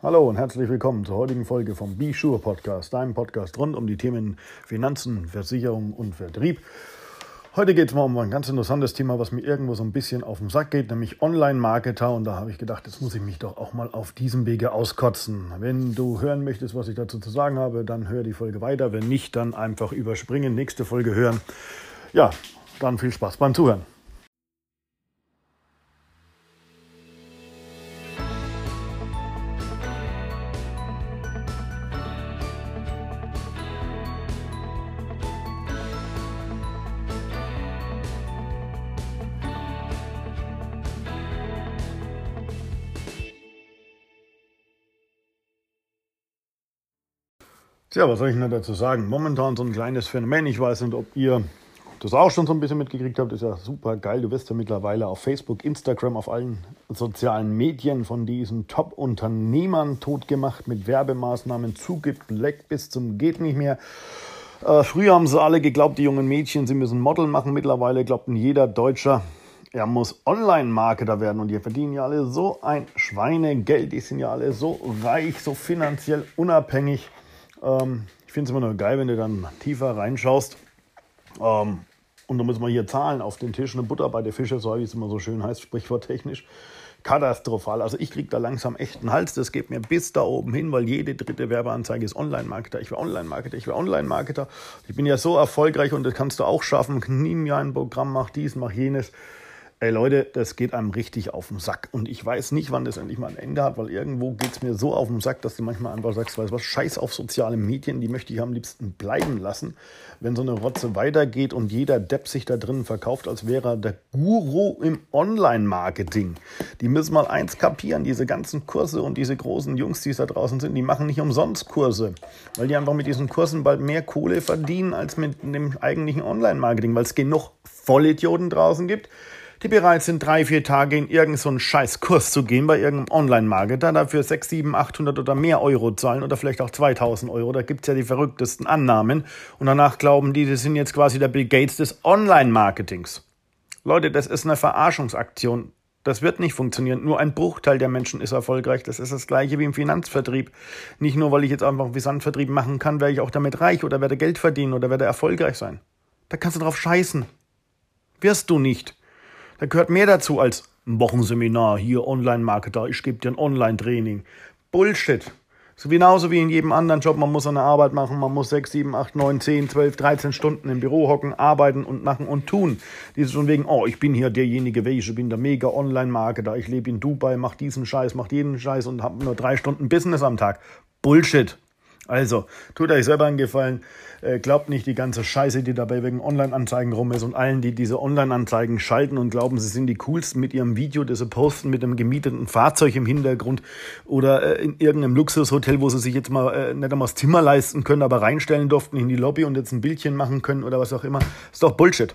Hallo und herzlich willkommen zur heutigen Folge vom Be Sure Podcast, deinem Podcast rund um die Themen Finanzen, Versicherung und Vertrieb. Heute geht es mal um ein ganz interessantes Thema, was mir irgendwo so ein bisschen auf den Sack geht, nämlich Online-Marketer. Und da habe ich gedacht, jetzt muss ich mich doch auch mal auf diesem Wege auskotzen. Wenn du hören möchtest, was ich dazu zu sagen habe, dann hör die Folge weiter. Wenn nicht, dann einfach überspringen, nächste Folge hören. Ja, dann viel Spaß beim Zuhören. Tja, was soll ich denn dazu sagen? Momentan so ein kleines Phänomen. Ich weiß nicht, ob ihr das auch schon so ein bisschen mitgekriegt habt. Ist ja super geil. Du wirst ja mittlerweile auf Facebook, Instagram, auf allen sozialen Medien von diesen Top-Unternehmern totgemacht mit Werbemaßnahmen zugibt, leckt bis zum geht nicht mehr. Äh, früher haben sie alle geglaubt, die jungen Mädchen, sie müssen Model machen. Mittlerweile glaubten jeder Deutscher, er muss Online-Marketer werden und die verdienen ja alle so ein Schweinegeld. Die sind ja alle so reich, so finanziell unabhängig. Ähm, ich finde es immer nur geil, wenn du dann tiefer reinschaust. Ähm, und da muss man hier Zahlen auf den Tisch, eine Butter bei der Fische, so wie es immer so schön heißt, sprichworttechnisch. Katastrophal. Also ich kriege da langsam echt einen Hals. Das geht mir bis da oben hin, weil jede dritte Werbeanzeige ist Online-Marketer. Ich will Online-Marketer, ich will Online-Marketer. Ich bin ja so erfolgreich und das kannst du auch schaffen. Nimm mir ein Programm, mach dies, mach jenes. Ey Leute, das geht einem richtig auf den Sack. Und ich weiß nicht, wann das endlich mal ein Ende hat, weil irgendwo geht es mir so auf den Sack, dass du manchmal einfach sagst, weißt was, scheiß auf soziale Medien, die möchte ich am liebsten bleiben lassen. Wenn so eine Rotze weitergeht und jeder Depp sich da drinnen verkauft, als wäre er der Guru im Online-Marketing. Die müssen mal eins kapieren, diese ganzen Kurse und diese großen Jungs, die da draußen sind, die machen nicht umsonst Kurse. Weil die einfach mit diesen Kursen bald mehr Kohle verdienen als mit dem eigentlichen Online-Marketing, weil es genug Vollidioten draußen gibt die bereit sind, drei, vier Tage in irgendeinen so scheiß Kurs zu gehen bei irgendeinem Online-Marketer, dafür 6, 7, 800 oder mehr Euro zahlen oder vielleicht auch 2000 Euro. Da gibt's ja die verrücktesten Annahmen. Und danach glauben die, das sind jetzt quasi der Bill Gates des Online-Marketings. Leute, das ist eine Verarschungsaktion. Das wird nicht funktionieren. Nur ein Bruchteil der Menschen ist erfolgreich. Das ist das gleiche wie im Finanzvertrieb. Nicht nur, weil ich jetzt einfach einen Versandvertrieb machen kann, werde ich auch damit reich oder werde Geld verdienen oder werde erfolgreich sein. Da kannst du drauf scheißen. Wirst du nicht. Da gehört mehr dazu als ein Wochenseminar, hier Online-Marketer, ich gebe dir ein Online-Training. Bullshit. So genauso wie in jedem anderen Job, man muss eine Arbeit machen, man muss 6, 7, 8, 9, 10, 12, 13 Stunden im Büro hocken, arbeiten und machen und tun. Dieses von wegen, oh, ich bin hier derjenige, welche, bin der mega Online-Marketer, ich lebe in Dubai, mach diesen Scheiß, mach jeden Scheiß und habe nur drei Stunden Business am Tag. Bullshit. Also, tut euch selber einen Gefallen. Äh, glaubt nicht die ganze Scheiße, die dabei wegen Online-Anzeigen rum ist und allen, die diese Online-Anzeigen schalten und glauben, sie sind die coolsten mit ihrem Video, das sie posten mit einem gemieteten Fahrzeug im Hintergrund oder äh, in irgendeinem Luxushotel, wo sie sich jetzt mal äh, nicht einmal das Zimmer leisten können, aber reinstellen durften in die Lobby und jetzt ein Bildchen machen können oder was auch immer. Ist doch Bullshit.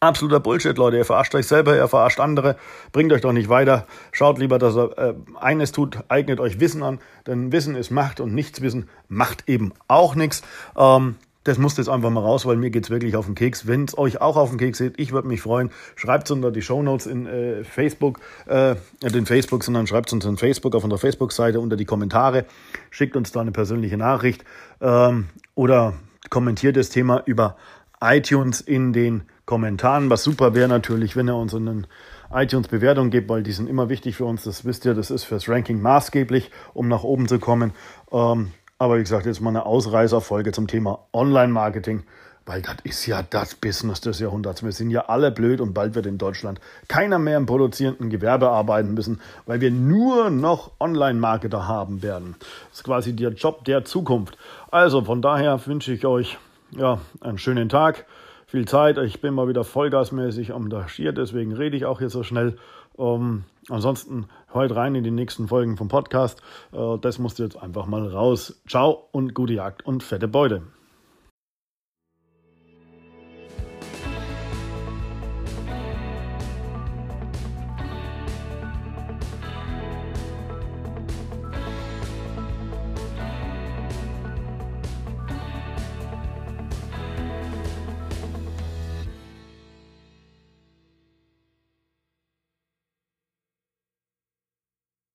Absoluter Bullshit, Leute. Ihr verarscht euch selber, ihr verarscht andere. Bringt euch doch nicht weiter. Schaut lieber, dass ihr äh, eines tut, eignet euch Wissen an. Denn Wissen ist Macht und Nichtswissen macht eben auch nichts. Ähm, das muss jetzt einfach mal raus, weil mir geht's wirklich auf den Keks. Wenn es euch auch auf den Keks geht, ich würde mich freuen. Schreibt es unter die Shownotes in äh, Facebook, äh, in Facebook, sondern schreibt es uns in Facebook auf unserer Facebook-Seite unter die Kommentare. Schickt uns da eine persönliche Nachricht ähm, oder kommentiert das Thema über iTunes in den Kommentaren. Was super wäre natürlich, wenn ihr uns eine iTunes-Bewertung gebt, weil die sind immer wichtig für uns. Das wisst ihr, das ist fürs Ranking maßgeblich, um nach oben zu kommen. Ähm, aber wie gesagt, jetzt mal eine Ausreißerfolge zum Thema Online-Marketing, weil das ist ja das Business des Jahrhunderts. Wir sind ja alle blöd und bald wird in Deutschland keiner mehr im produzierenden Gewerbe arbeiten müssen, weil wir nur noch Online-Marketer haben werden. Das ist quasi der Job der Zukunft. Also von daher wünsche ich euch ja, einen schönen Tag viel Zeit. Ich bin mal wieder vollgasmäßig engagiert, deswegen rede ich auch hier so schnell. Ähm, ansonsten heute rein in die nächsten Folgen vom Podcast. Äh, das musste jetzt einfach mal raus. Ciao und gute Jagd und fette Beute.